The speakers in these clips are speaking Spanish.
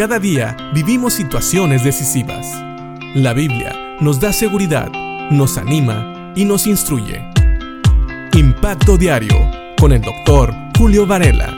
Cada día vivimos situaciones decisivas. La Biblia nos da seguridad, nos anima y nos instruye. Impacto Diario con el doctor Julio Varela.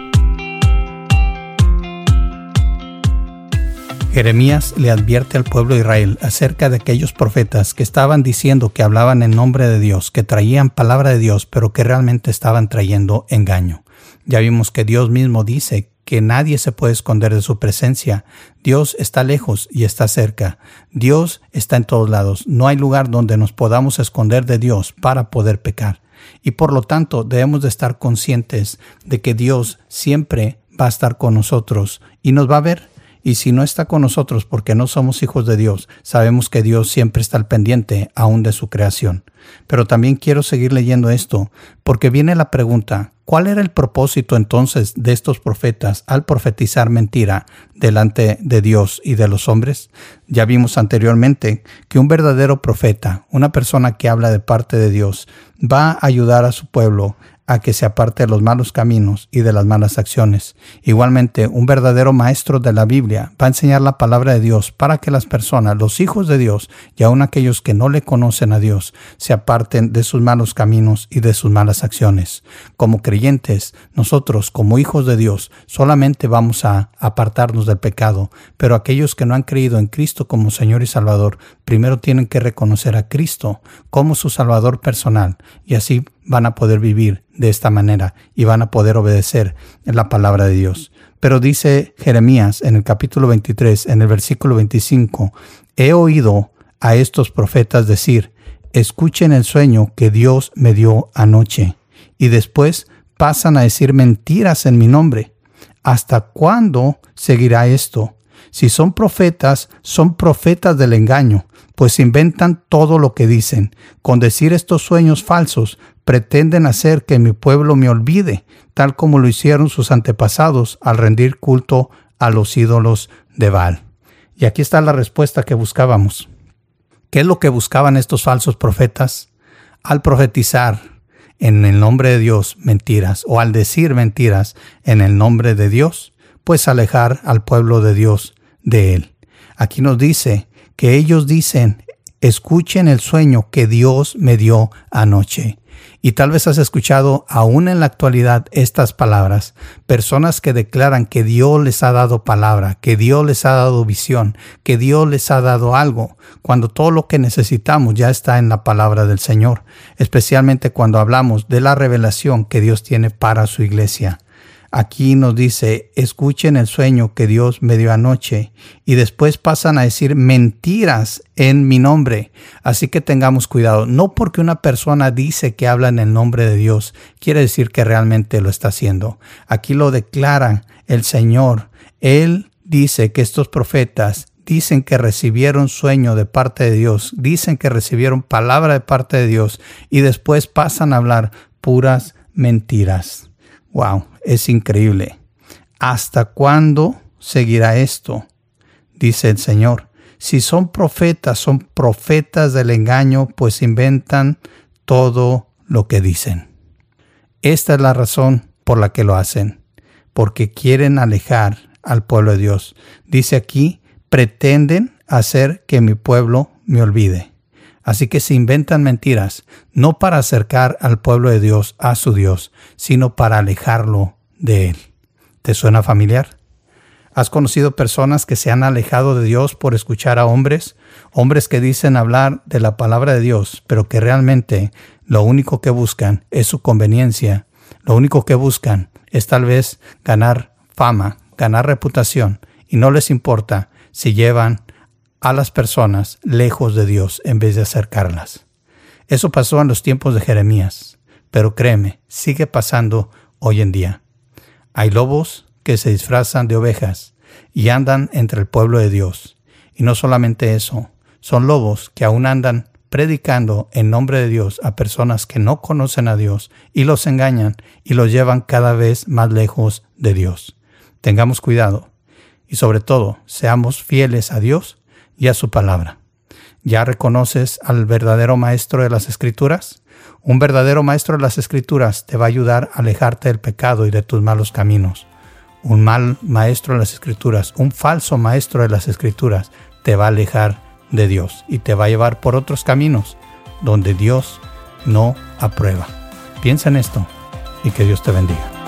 Jeremías le advierte al pueblo de Israel acerca de aquellos profetas que estaban diciendo que hablaban en nombre de Dios, que traían palabra de Dios, pero que realmente estaban trayendo engaño. Ya vimos que Dios mismo dice que nadie se puede esconder de su presencia. Dios está lejos y está cerca. Dios está en todos lados. No hay lugar donde nos podamos esconder de Dios para poder pecar. Y por lo tanto debemos de estar conscientes de que Dios siempre va a estar con nosotros y nos va a ver y si no está con nosotros porque no somos hijos de Dios, sabemos que Dios siempre está al pendiente aún de su creación. Pero también quiero seguir leyendo esto, porque viene la pregunta, ¿cuál era el propósito entonces de estos profetas al profetizar mentira delante de Dios y de los hombres? Ya vimos anteriormente que un verdadero profeta, una persona que habla de parte de Dios, va a ayudar a su pueblo a que se aparte de los malos caminos y de las malas acciones. Igualmente, un verdadero maestro de la Biblia va a enseñar la palabra de Dios para que las personas, los hijos de Dios y aun aquellos que no le conocen a Dios, se aparten de sus malos caminos y de sus malas acciones. Como creyentes, nosotros como hijos de Dios solamente vamos a apartarnos del pecado, pero aquellos que no han creído en Cristo como Señor y Salvador, primero tienen que reconocer a Cristo como su Salvador personal y así van a poder vivir de esta manera y van a poder obedecer la palabra de Dios. Pero dice Jeremías en el capítulo 23, en el versículo 25, he oído a estos profetas decir, escuchen el sueño que Dios me dio anoche, y después pasan a decir mentiras en mi nombre. ¿Hasta cuándo seguirá esto? Si son profetas, son profetas del engaño, pues inventan todo lo que dicen. Con decir estos sueños falsos, pretenden hacer que mi pueblo me olvide, tal como lo hicieron sus antepasados al rendir culto a los ídolos de Baal. Y aquí está la respuesta que buscábamos. ¿Qué es lo que buscaban estos falsos profetas? Al profetizar en el nombre de Dios mentiras o al decir mentiras en el nombre de Dios, pues alejar al pueblo de Dios de él. Aquí nos dice que ellos dicen, escuchen el sueño que Dios me dio anoche. Y tal vez has escuchado aún en la actualidad estas palabras, personas que declaran que Dios les ha dado palabra, que Dios les ha dado visión, que Dios les ha dado algo, cuando todo lo que necesitamos ya está en la palabra del Señor, especialmente cuando hablamos de la revelación que Dios tiene para su iglesia. Aquí nos dice, escuchen el sueño que Dios me dio anoche y después pasan a decir mentiras en mi nombre. Así que tengamos cuidado. No porque una persona dice que habla en el nombre de Dios, quiere decir que realmente lo está haciendo. Aquí lo declara el Señor. Él dice que estos profetas dicen que recibieron sueño de parte de Dios, dicen que recibieron palabra de parte de Dios y después pasan a hablar puras mentiras. Wow, es increíble. ¿Hasta cuándo seguirá esto? Dice el Señor. Si son profetas, son profetas del engaño, pues inventan todo lo que dicen. Esta es la razón por la que lo hacen, porque quieren alejar al pueblo de Dios. Dice aquí, pretenden hacer que mi pueblo me olvide. Así que se inventan mentiras, no para acercar al pueblo de Dios a su Dios, sino para alejarlo de Él. ¿Te suena familiar? ¿Has conocido personas que se han alejado de Dios por escuchar a hombres? Hombres que dicen hablar de la palabra de Dios, pero que realmente lo único que buscan es su conveniencia. Lo único que buscan es tal vez ganar fama, ganar reputación, y no les importa si llevan a las personas lejos de Dios en vez de acercarlas. Eso pasó en los tiempos de Jeremías, pero créeme, sigue pasando hoy en día. Hay lobos que se disfrazan de ovejas y andan entre el pueblo de Dios. Y no solamente eso, son lobos que aún andan predicando en nombre de Dios a personas que no conocen a Dios y los engañan y los llevan cada vez más lejos de Dios. Tengamos cuidado y sobre todo seamos fieles a Dios y a su palabra. ¿Ya reconoces al verdadero maestro de las escrituras? Un verdadero maestro de las escrituras te va a ayudar a alejarte del pecado y de tus malos caminos. Un mal maestro de las escrituras, un falso maestro de las escrituras, te va a alejar de Dios y te va a llevar por otros caminos donde Dios no aprueba. Piensa en esto y que Dios te bendiga.